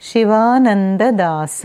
शिवानन्ददास।